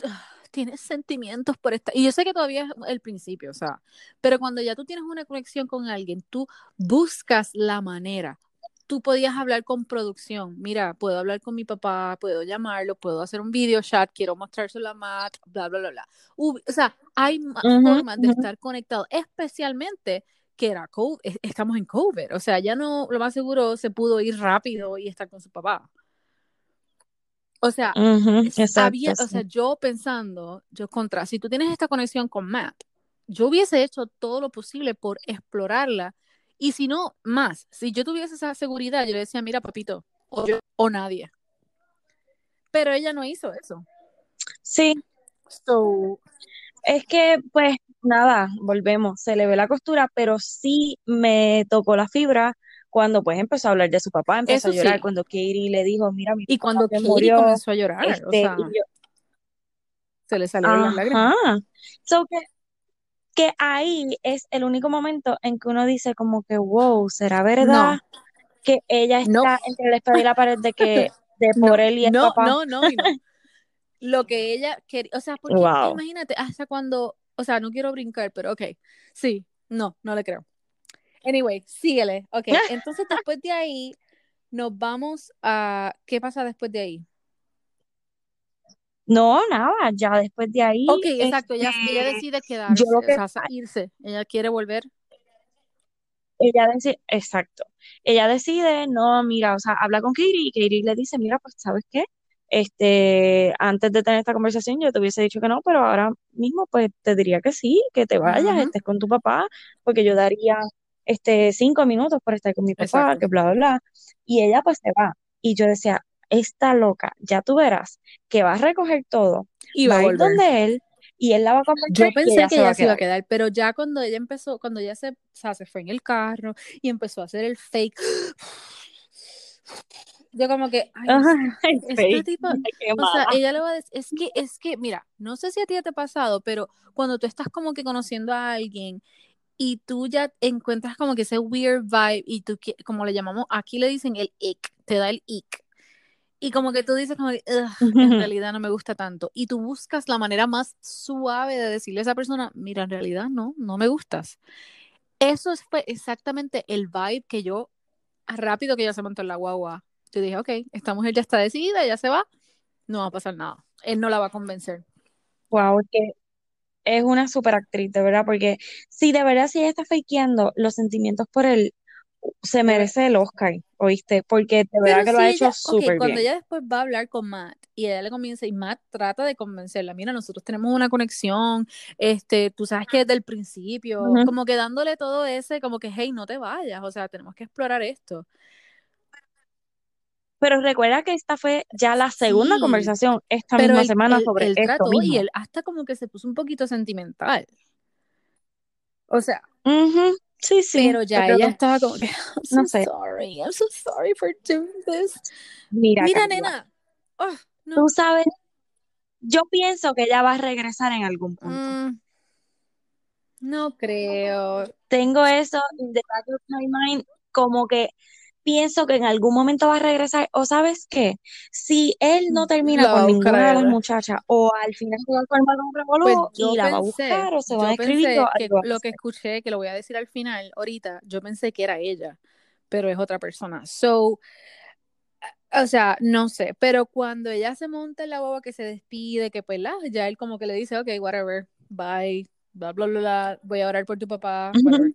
ah, tienes sentimientos por esta, y yo sé que todavía es el principio, o sea, pero cuando ya tú tienes una conexión con alguien, tú buscas la manera. Tú podías hablar con producción, mira, puedo hablar con mi papá, puedo llamarlo, puedo hacer un video chat, quiero mostrárselo a Matt, bla, bla, bla, bla. O sea, hay formas de estar conectados, especialmente que era COVID, es- estamos en COVID, o sea, ya no, lo más seguro se pudo ir rápido y estar con su papá. O sea, Exacto, había, o sea, yo pensando, yo contra, si tú tienes esta conexión con Matt, yo hubiese hecho todo lo posible por explorarla. Y si no, más, si yo tuviese esa seguridad, yo le decía, mira, papito, o yo o nadie. Pero ella no hizo eso. Sí, So, es que, pues, nada, volvemos, se le ve la costura, pero sí me tocó la fibra cuando, pues, empezó a hablar de su papá, empezó eso a llorar, sí. cuando Katie le dijo, mira, mi Y papá cuando Katie murió, comenzó a llorar, o este, sea, yo, se le salieron las lágrimas. so que, que ahí es el único momento en que uno dice como que, wow, ¿será verdad No, que ella no, está entre la espada y la pared de que, de por no, él y el no, papá? no, no y no. Lo que ella quería, o sea, porque Wow. imagínate, hasta cuando, o sea, no quiero brincar, pero ok, sí, no, no le creo. Anyway, síguele. Ok, entonces después de ahí nos vamos a, ¿qué pasa después de ahí? No, nada, ya después de ahí, Ok, exacto, este, ella decide quedarse, yo lo o que, sea, sa- irse, ella quiere volver. ella decide, exacto, ella decide, no, mira, o sea, habla con Katie y Katie le dice, mira, pues, ¿sabes qué? Este, antes de tener esta conversación yo te hubiese dicho que no, pero ahora mismo, pues, te diría que sí, que te vayas, estés con tu papá, porque yo daría, este, cinco minutos por estar con mi papá, Exacto. que bla, bla, bla, y ella, pues, se va, y yo decía, esta loca, ya tú verás que va a recoger todo, Y va va a ir donde él, y él la va a Yo convencer y pensé ella que se va ella se iba a quedar. pero ya cuando ella empezó, cuando ella se, o sea, se fue en el carro y empezó a hacer el fake, yo como que, ay, Ajá, fake, tipa, qué o sea, ella le va a decir, es que, es que, mira, no sé si a ti te ha pasado, pero cuando tú estás como que conociendo a alguien y tú ya encuentras como que ese weird vibe y tú, como le llamamos, aquí le dicen el ick, te da el ick. Y como que tú dices como que, "Ugh, en realidad no me gusta tanto. Y tú buscas la manera más suave de decirle a esa persona, mira, en realidad no, no me gustas. Eso es- fue exactamente el vibe que yo, rápido que ella se montó en la guagua, yo dije, ok, esta mujer ya está decidida, ya se va, no va a pasar nada. Él no la va a convencer. Wow, es que es una super actriz, de verdad, porque si de verdad si ella está fakeando los sentimientos por él, se merece el Oscar, ¿oíste? Porque de verdad que lo ha hecho súper okay, bien. Cuando ella después va a hablar con Matt y ella le comienza y Matt trata de convencerla, mira, nosotros tenemos una conexión, este, tú sabes que desde el principio, como que dándole todo ese, como que, hey, no te vayas, o sea, tenemos que explorar esto. Pero recuerda que esta fue ya la segunda conversación esta misma semana sobre esto mismo. Y él hasta como que se puso un poquito sentimental. O sea. Sí, sí, pero ya pero ella estaba como que, I'm so no sé. sorry, I'm so sorry for doing this. Mira, Mira, nena, oh, no. tú sabes, yo pienso que ella va a regresar en algún punto. Mm, no creo. Tengo eso in the back of my mind, como que pienso que en algún momento va a regresar. O sabes qué, si él no termina La va con ninguna de las muchachas, o al final se va a formar un Pues revolú y la va a pensé, buscar, o se van a escribir, pensé que va lo que escuché, que lo voy a decir al final, ahorita, yo pensé que era ella, pero es otra persona. So, o sea, no sé, pero cuando ella se monta en la boba que se despide, que pues la, ya él como que le dice, ok, whatever, bye, bla, bla, bla, bla, voy a orar por tu papá, whatever.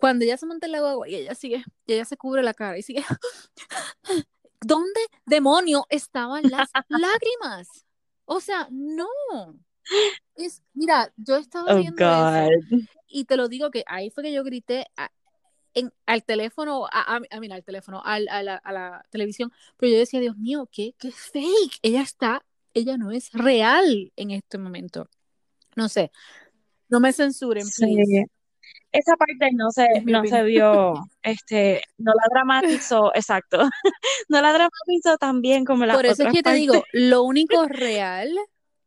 Cuando ella se monta en la boba y ella sigue, y ella se cubre la cara y sigue, ¿dónde demonio estaban las lágrimas? O sea, no. Es, mira, yo estaba Oh, viendo eso y te lo digo que ahí fue que yo grité a- en, al teléfono, a, a, a, mira, al teléfono, al, a, la, a la televisión, pero yo decía, Dios mío, ¿qué, qué fake? Ella está, ella no es real en este momento. No sé, no me censuren, Sí. Esa parte no se, no se vio, este, no la dramatizó, exacto, no la dramatizó tan bien como las Por eso es que te digo, lo único real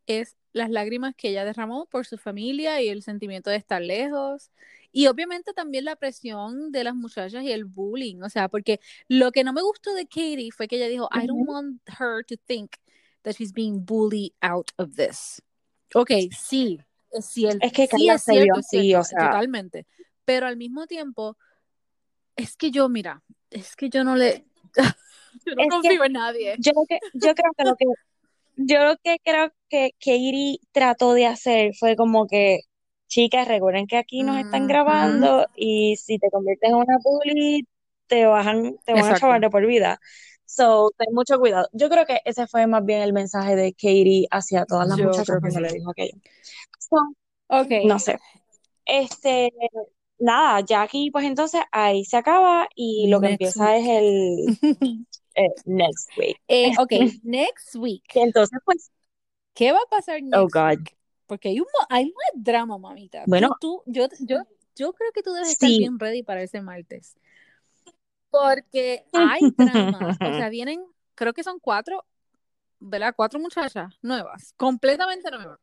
es las lágrimas que ella derramó por su familia y el sentimiento de estar lejos. Y obviamente también la presión de las muchachas y el bullying. O sea, porque lo que no me gustó de Katie fue que ella dijo, I don't want her to think that she's being bullied out of this. Ok, sí, es cierto. Es que Sí, Carla es se vio cierto, es así, cierto, o sea, totalmente. Pero al mismo tiempo, es que yo, mira, es que yo no le... yo no es que confío en nadie. yo lo que, yo creo que lo que, yo lo que creo que Katie trató de hacer fue como que, chicas, recuerden que aquí nos están grabando y si te conviertes en una bully, te bajan, te van a chavar de por vida. So, ten mucho cuidado. Yo creo que ese fue más bien el mensaje de Katie hacia todas las Yo muchachas que cuando sí. le dijo aquello. No sé. Este, nada, ya aquí pues entonces ahí se acaba y lo que Next empieza es el eh, next week. Eh, ok, next week. Y entonces pues, ¿Qué va a pasar oh next God, week? Porque hay un, hay un drama, mamita. bueno, Tú, tú, yo, yo, yo creo que tú debes estar bien ready para ese martes. Porque hay drama. O sea, vienen, creo que son cuatro, ¿verdad? Cuatro muchachas nuevas, completamente nuevas.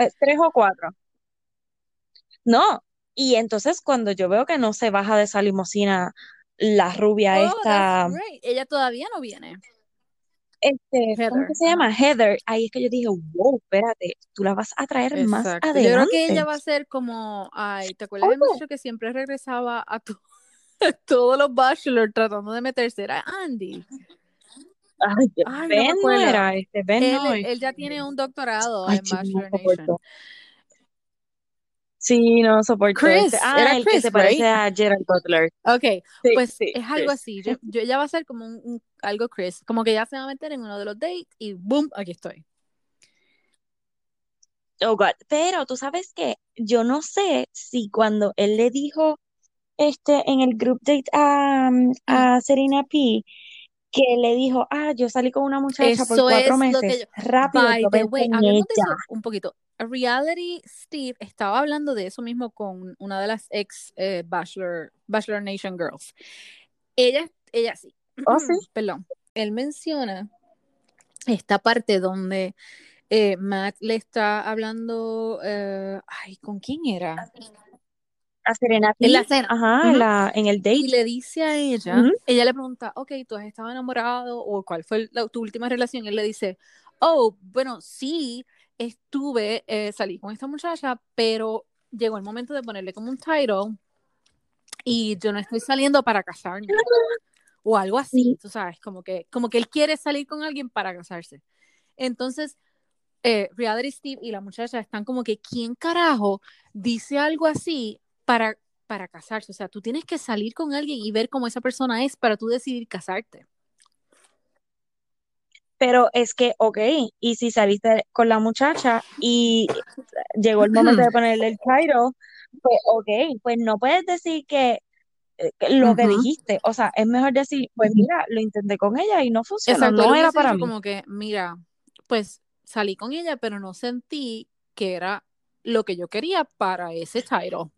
Eh, tres o cuatro. No, y entonces cuando yo veo que no se baja de esa limusina la rubia Oh, esta. Ella todavía no viene. este, ¿cómo que Heather. se llama? Heather, ahí es que yo dije, wow, espérate, tú la vas a traer más Exacto. Yo creo que ella adelante. va a ser como, ay, ¿te acuerdas Oye, muchacho que siempre regresaba a to- todos los bachelors tratando de meterse? Era Andy. Ay, Ben no era, este, Ben Él, no, él ya tiene un doctorado ay, en chico, no Bachelor Nation. Sí, no soporto este. Chris, Ah, era el que Chris, se parece right? a Gerald Butler. Ok, Sí, pues sí, es algo Chris. así. Yo, yo, ella va a ser como un, un- algo Chris, como que ya se va a meter en uno de los dates y boom, aquí estoy. Oh, God. Pero tú sabes que yo no sé si cuando él le dijo este en el group date a, mm, Mm. a Serena P, que le dijo, ah, yo salí con una muchacha por Eso cuatro es lo que meses, yo. rápido By the way, de eso un poquito. Reality Steve estaba hablando de eso mismo con una de las ex eh, Bachelor, Bachelor Nation Girls. Ella, ella sí. Oh, sí. Perdón. Él menciona esta parte donde eh, Matt le está hablando. eh, ay, ¿con quién era? A Serena En la cena. ajá, en Ujú. la, en el date. Y le dice a ella, Ujú. ella le pregunta, ok, ¿tú has estado enamorado? ¿O cuál fue la- tu última relación? Él le dice, oh, bueno, sí, estuve, eh, salí con esta muchacha, pero llegó el momento de ponerle como un title y yo no estoy saliendo para casarme. O algo así, tú sabes, como que, como que él quiere salir con alguien para casarse. Entonces, eh, Reality Steve y la muchacha están como que, ¿quién carajo dice algo así para, para casarse? O sea, tú tienes que salir con alguien y ver cómo esa persona es para tú decidir casarte. Pero es que, ok, y si saliste con la muchacha y llegó el momento de ponerle el title, pues ok, pues no puedes decir que lo que Ujú. dijiste, o sea, es mejor decir, pues mira, lo intenté con ella y no funcionó, Exacto, no era para mí. como que, mira, pues salí con ella, pero no sentí que era lo que yo quería para ese title.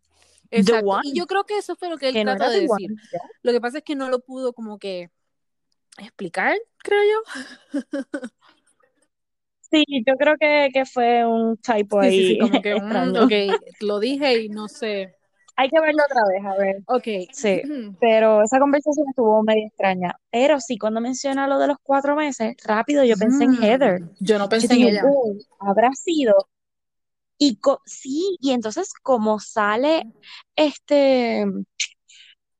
Exacto. one, Y yo creo que eso fue lo que él que no trató era de decir. one. Lo que pasa es que no lo pudo como que explicar, creo yo. Sí, yo creo que, que fue un typo Sí, sí, sí, ahí como que, mm, extraño. ok, lo dije y no sé. Hay que verlo otra vez, a ver. Ok. Sí, pero esa conversación estuvo medio extraña. Pero sí, cuando menciona lo de los cuatro meses, rápido yo pensé en Mm, Heather. yo no Yo pensé en dije, ella. "Wow, habrá sido. Y sí, y entonces como sale este,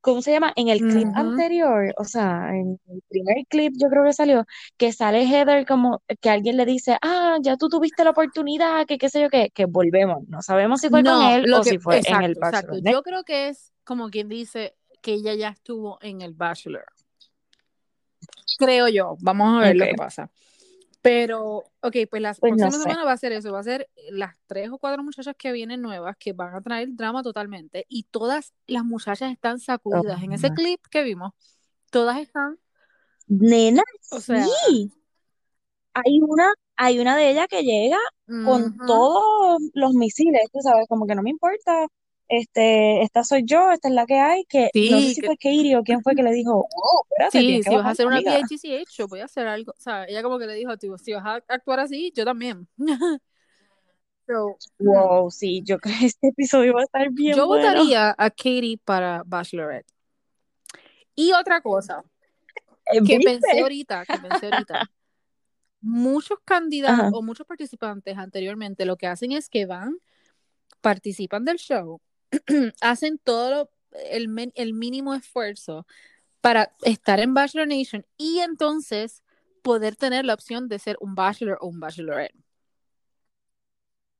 ¿cómo se llama? En el clip anterior, o sea, en el primer clip yo creo que salió, que sale Heather como que alguien le dice, ah, ya tú tuviste la oportunidad, que qué sé yo qué, que volvemos. No sabemos si fue con él lo o que, si fue en el exacto, exacto. Bachelor. Yo creo que es como quien dice que ella ya estuvo en el Bachelor. Creo yo. Vamos a ver lo Ok. que pasa. Pero, ok, pues la Pues no próxima sé. semana va a ser eso, va a ser las tres o cuatro muchachas que vienen nuevas que van a traer drama totalmente y todas las muchachas están sacudidas. En ese clip que vimos, todas están, Nena, o sea, sí. Hay una, hay una de ellas que llega con todos los misiles, tú sabes, como que no me importa, este, esta soy yo, esta es la que hay, que no sé sí, si que, fue Katie o quién fue que le dijo, oh, espérate, sí, si vas a hacer una. PHCH, voy a hacer algo, o sea, ella como que le dijo, tío, si vas a actuar así, yo también. So, Wow, sí, yo creo que este episodio va a estar bien yo bueno. votaría a Katie para Bachelorette. Y otra cosa Eh, que pensé ¿Viste? ahorita, que pensé ahorita, muchos candidatos Ajá. o muchos participantes anteriormente lo que hacen es que van, participan del show, hacen todo lo- el, mínimo esfuerzo para estar en Bachelor Nation y entonces poder tener la opción de ser un Bachelor o un Bachelorette.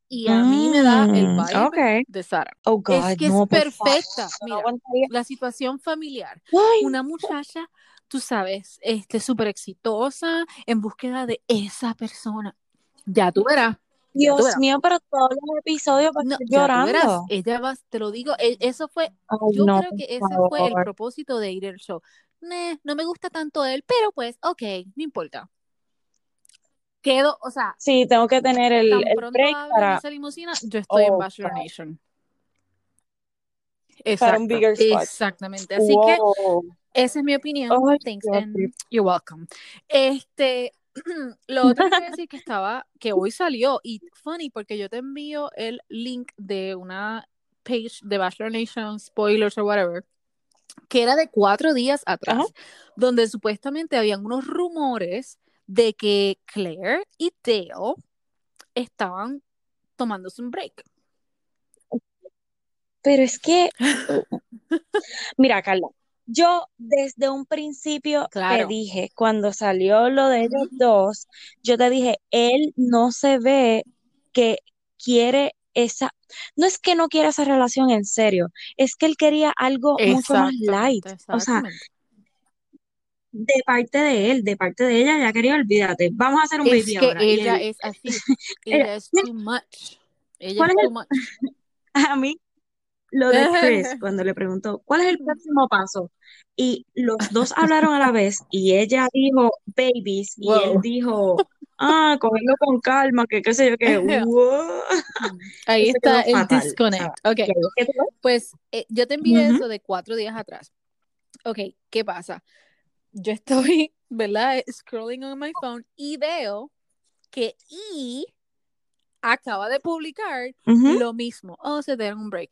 Y a mí me da el Mm, vibe de Sara. Oh, Es God, que es no, perfecta. Mira, la situación familiar. Una muchacha, tú sabes, este, súper exitosa, en búsqueda de esa persona. Ya tú verás. Dios mío, pero todos los episodios No, estar tú verás. llorando. Ella va, te lo digo, e- eso fue, Ay, yo no, creo que ese fue el propósito de ir al show. Nah, no me gusta tanto él, pero pues, ok, no importa. Quedo, o sea, Sí, tengo que tener el, tan el pronto break para, esa limusina, yo estoy en oh, Bachelor God, Nation. para un Exacto, bigger spot. exactamente. Así que Wow. esa es mi opinión. Ay, Thanks Dios and you're welcome. Este, lo otro que decir que estaba, que hoy salió y funny porque yo te envío el link de una page de Bachelor Nation, spoilers o whatever, que era de cuatro días atrás, Ajá. donde supuestamente habían unos rumores de que Claire y Dale estaban tomándose un break. Pero es que, mira, Carla, yo desde un principio te dije, cuando salió lo de ellos dos, yo te dije, él no se ve que quiere esa, no es que no quiera esa relación en serio, es que él quería algo mucho más light. O sea, de parte de él, de parte de ella, ya quería, olvídate, vamos a hacer un Es baby que ahora. Y ella él, es así, ella, es too much, ella ¿cuál es too much. a mí, lo de Chris, cuando le preguntó, ¿cuál es el próximo paso? Y los dos hablaron a la vez y ella dijo babies y él dijo, ah, cogerlo con calma, que qué sé yo wow. Ahí está el fatal. Disconnect. Ok, y ahí es que tú- pues eh, yo te envié eso de cuatro días atrás. Ok, ¿qué pasa? Yo estoy, ¿verdad? Scrolling on my phone y veo que E acaba de publicar lo mismo. Oh, se dieron un break.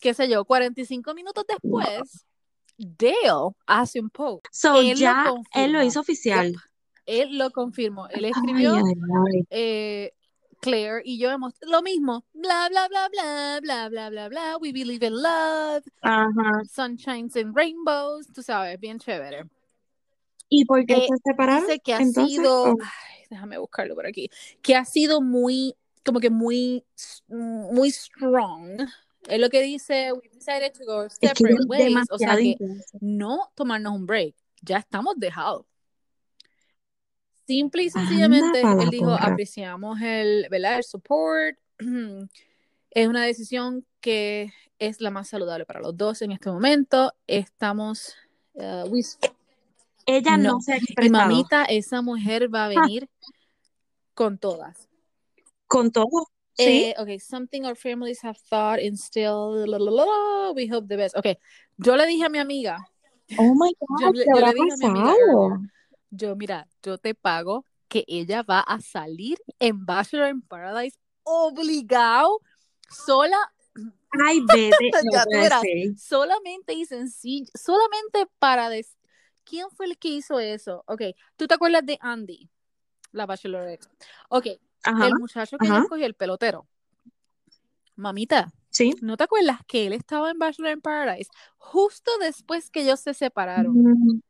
Qué sé yo, 45 minutos después, Dale hace un post. So Él lo ya él lo hizo oficial. Yep, él lo confirmó. Él Ay, escribió, ay, ay. eh, Claire y yo hemos lo mismo. Bla, bla, bla, bla, bla, bla, bla, bla. We believe in love. Ajá. Sunshines and rainbows. Tú sabes, bien chévere. ¿Y por qué Eh, se separaron dice que ha entonces? sido, Oh, ay, déjame buscarlo por aquí, que ha sido muy, como que muy, muy strong. Es lo que dice, we decided to go es que separate es ways. O sea que no tomarnos un break. Ya estamos dejados. Simple y Anda sencillamente, la él dijo, apreciamos el, ¿verdad? El support. Es una decisión que es la más saludable para los dos en este momento. Estamos... Uh, we... Ella no, no se ha. Y mamita, esa mujer va a venir ah. con todas. Con todo. Sí. Eh, ok, something our families have thought and still, we hope the best. Ok, yo le dije a mi amiga. Oh my God, yo, yo le dije a mi amiga, yo, mira, yo te pago que ella va a salir en Bachelor in Paradise obligado, sola. Ay, vete, no solamente y sencillo, solamente para decir, ¿quién fue el que hizo eso? Ok, ¿tú te acuerdas de Andy? La Bachelorette. Ok, el muchacho que yo escogí, el pelotero. Mamita, ¿Sí? ¿no te acuerdas que él estaba en Bachelor in Paradise justo después que ellos se separaron? Mm.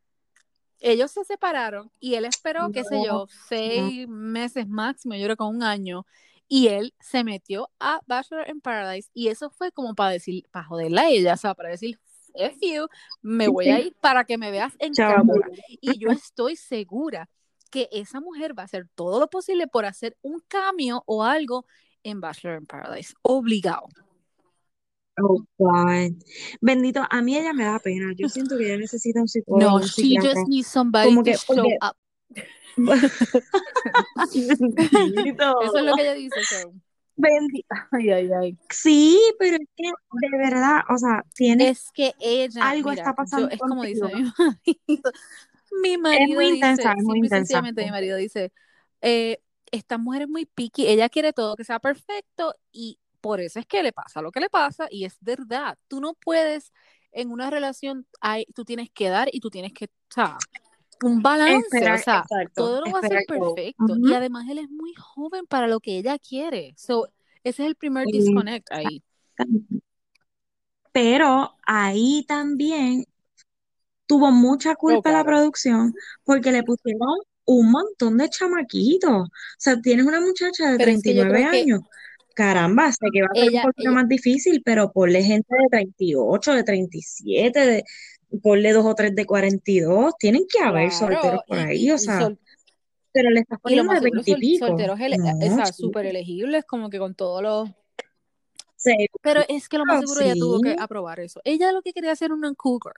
Ellos se separaron y él esperó, qué sé yo, seis meses máximo, yo creo que un año, y él se metió a Bachelor in Paradise y eso fue como para decir, para joderla a ella, o sea, para decir, F you, me voy a ir para que me veas en cámara. Y yo estoy segura que esa mujer va a hacer todo lo posible por hacer un cambio o algo en Bachelor in Paradise, obligado. Oh, God. Bendito, a mí ella me da pena. Yo siento que ella necesita un psicólogo. No, she just needs somebody Como que, to show up. Eso es lo que ella dice, so. Bendita. Ay, ay, ay. Sí, pero es que de verdad, o sea, tiene. Es que ella. Algo mira, está pasando. Yo, es como dice mi marido. Mi marido es muy dice, intensa, es muy intensa. mi marido dice, eh, esta mujer es muy picky, ella quiere todo que sea perfecto y por eso es que le pasa lo que le pasa y es verdad. Tú no puedes en una relación, hay, tú tienes que dar y tú tienes que, sea, un balance, Esperar, o sea, exacto, todo no va a ser perfecto Ujú. y además él es muy joven para lo que ella quiere. So, ese es el primer disconnect ahí. Pero ahí también tuvo mucha culpa la claro. producción porque le pusieron un montón de chamaquitos. O sea, tienes una muchacha de Pero es que yo 39 creo que años. Caramba, sé que va a ser un poquito ella, más difícil, pero ponle gente de 38, de 37, de, ponle dos o tres de 42. Tienen que haber solteros por ahí, y, o sea, sol- pero le estás poniendo de más seguro, 20 y sol- pico. solteros, ele- No, súper elegibles, como que con todos los... Sí, Pero es que lo más seguro ella tuvo que aprobar eso. Ella lo que quería hacer una cougar,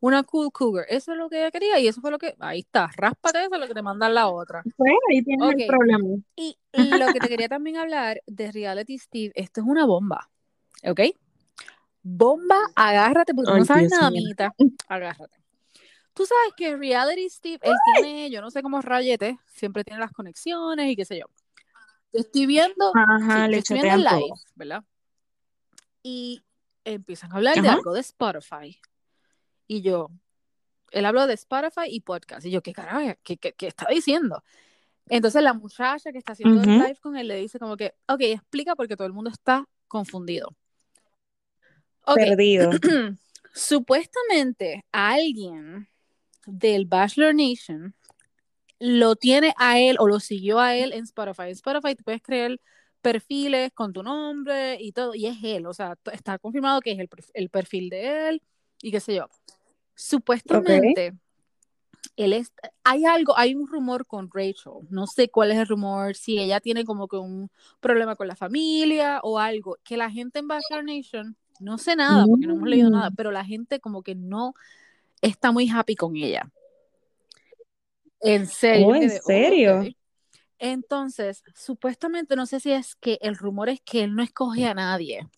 una cool cougar, eso es lo que ella quería y eso fue lo que, ahí está, ráspate eso, lo que te mandan la otra. Pues ahí tienes el Ok, problema. y lo que te quería también hablar de Reality Steve, esto es una bomba, ¿ok? Bomba, agárrate, porque Ay, no sabes Dios nada, amiguita, agárrate. Tú sabes que Reality Steve, él tiene, yo no sé cómo rayete, siempre tiene las conexiones y qué sé yo. Yo estoy viendo, Ajá, sí, le estoy viendo el live. ¿verdad? Y empiezan a hablar de algo de Spotify. Y yo, él habló de Spotify y podcast. Y yo, ¿qué carajo? ¿Qué, qué, qué está diciendo? Entonces la muchacha que está haciendo el live con él le dice como que, ok, explica porque todo el mundo está confundido. Perdido. supuestamente alguien del Bachelor Nation lo tiene a él o lo siguió a él en Spotify. En Spotify tú puedes crear perfiles con tu nombre y todo, y es él, o sea, está confirmado que es el, el perfil de él y qué sé yo. Supuestamente, él es, hay algo, hay un rumor con Rachel, no sé cuál es el rumor, si ella tiene como que un problema con la familia o algo, que la gente en Bachelor Nation, no sé nada, porque no hemos leído nada, Mm. pero la gente como que no está muy happy con ella. En serio, Oh, ¿en quedé, "Oh, serio? ok". Entonces, supuestamente, no sé si es que el rumor es que él no escoge a nadie.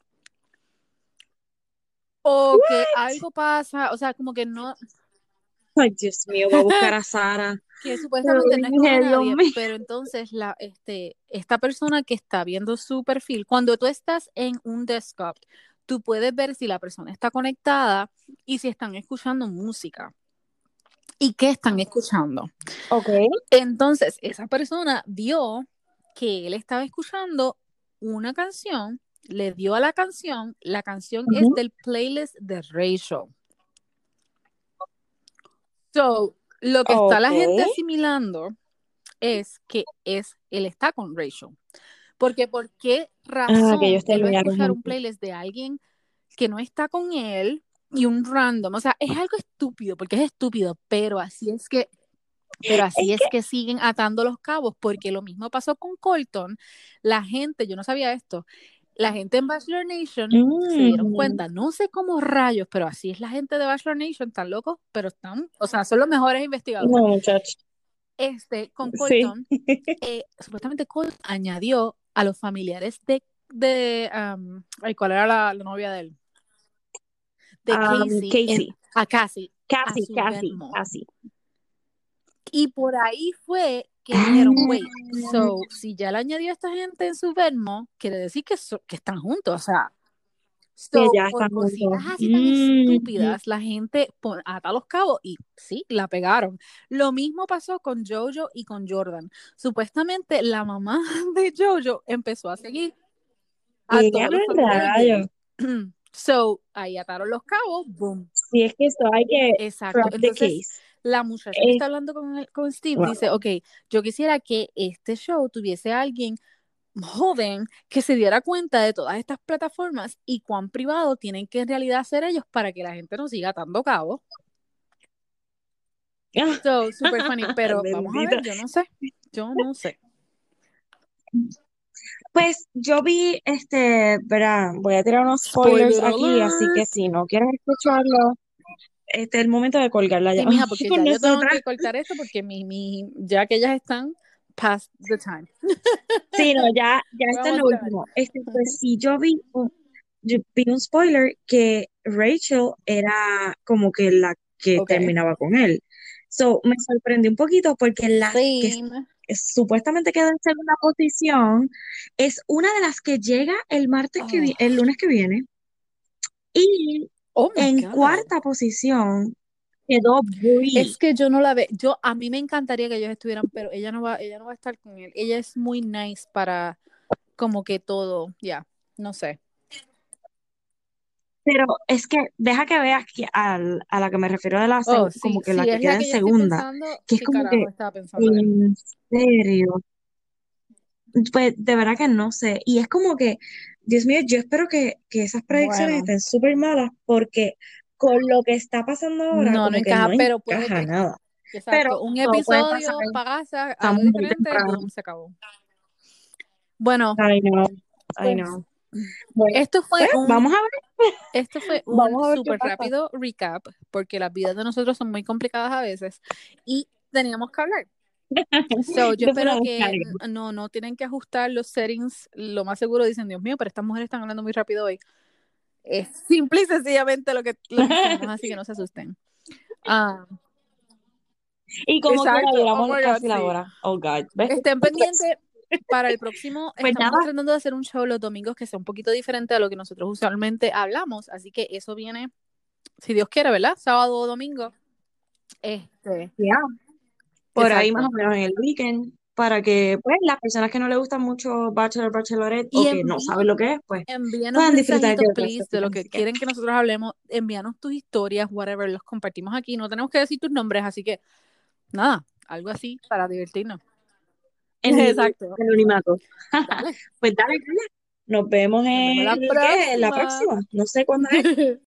O que algo pasa, o sea, como que no, Ay, Dios mío, voy a buscar a Sara. que Te supuestamente no dije, Dios nadie, mío. pero entonces la, este, esta persona que está viendo su perfil, cuando tú estás en un desktop, tú puedes ver si la persona está conectada y si están escuchando música. ¿Y qué están escuchando? Ok. Entonces, esa persona vio que él estaba escuchando una canción, le dio a la canción, la canción es del playlist de Rachel. So, lo que está la gente asimilando es que es, él está con Rachel. Porque ¿por qué Ah, razón que ellos él va a escuchar un playlist de alguien que no está con él y un random? O sea, es algo estúpido, porque es estúpido, pero así es que pero así es que siguen atando los cabos, porque lo mismo pasó con Colton. La gente, yo no sabía esto, la gente en Bachelor Nation se dieron Mm. cuenta, no sé cómo rayos, pero así es la gente de Bachelor Nation, están locos, pero están, o sea, son los mejores investigadores. No. Este, con Sí. Colton, eh, supuestamente Colton añadió a los familiares de, de um, ay, ¿cuál era la, la novia de él? De Um, Casey, Casey. en- a Cassie. Casi, su casi, Venmo. Y por ahí fue que dijeron, Ah. wait, so, si ya le añadió a esta gente en su Venmo, quiere decir que, so- que están juntos, o sea, so, ya por cositas así tan Mm. estúpidas, la gente ata los cabos y sí, la pegaron. Lo mismo pasó con Jojo y con Jordan. Supuestamente la mamá de Jojo empezó a seguir a ¡Qué todos los! So, ahí ataron los cabos, boom. Si es que eso hay que Exacto. drop the Entonces, case. La muchacha que Eh, está hablando con, el- con Steve wow. dice, ok, yo quisiera que este show tuviese a alguien joven que se diera cuenta de todas estas plataformas y cuán privado tienen que en realidad ser ellos para que la gente no siga atando cabos. Ah, So, super funny, pero vamos a ver, yo no sé, yo no sé. Pues yo vi, este, verá, voy a tirar unos spoilers Spoiler aquí, así que si no quieres escucharlo, este es el momento de colgar la Sí, llamada mija, porque ya yo tengo que cortar esto porque mi, mi, ya que ellas están past the time. Sí, no, ya, ya esto es Vamos lo último. Este, pues sí, yo vi un, yo vi un spoiler que Rachel era como que la que terminaba con él. So, me sorprendió un poquito porque la que Same. supuestamente quedó en segunda posición es una de las que llega el martes que vi- Oh. el lunes que viene. Y Oh en God. cuarta posición quedó Brie. Es que yo no la veo. Yo a mí me encantaría que ellos estuvieran, pero ella no va, ella no va a estar con él. Ella es muy nice para como que todo, ya, no sé. Pero es que deja que veas que al- a la que me refiero de la Oh, sí, como que la que queda la en que segunda, pensando, que es ¿qué como que en serio. Pues de verdad que no sé. Y es como que, Dios mío, yo espero que, que esas predicciones Bueno, estén súper malas porque con lo que está pasando ahora, no, no encaja, no pero puede encaja que. nada. Pero un episodio pasa, algo diferente, boom, se acabó. Bueno. Ay, pues no. Bueno, esto fue pues un vamos a ver. Esto fue un súper rápido recap, porque las vidas de nosotros son muy complicadas a veces y teníamos que hablar. So, yo espero la que no, no tienen que ajustar los settings. Lo más seguro dicen, Dios mío, pero estas mujeres están hablando muy rápido hoy. Es simple y sencillamente lo que, lo que hacemos, así que no se asusten. Ah, Y como exacto, oh llegamos my God, casi la sí. hora. Oh, God. ¿Ves? Estén Pues, pendientes para el próximo. pues Estamos nada. tratando de hacer un show los domingos que sea un poquito diferente a lo que nosotros usualmente hablamos. Así que eso viene, si Dios quiere, ¿verdad? Sábado o domingo. Este, Ya. Por ahí más o menos en el weekend, para que pues las personas que no les gustan mucho Bachelor, Bachelorette Y o que no saben lo que es, pues puedan disfrutar de please, de lo que quieren que nosotros hablemos. Envíanos tus historias, whatever, los compartimos aquí. No tenemos que decir tus nombres, así que nada, algo así para divertirnos. en Exacto. anonimato. Pues dale. Nos vemos nos vemos en la. En la próxima. próxima. No sé cuándo es.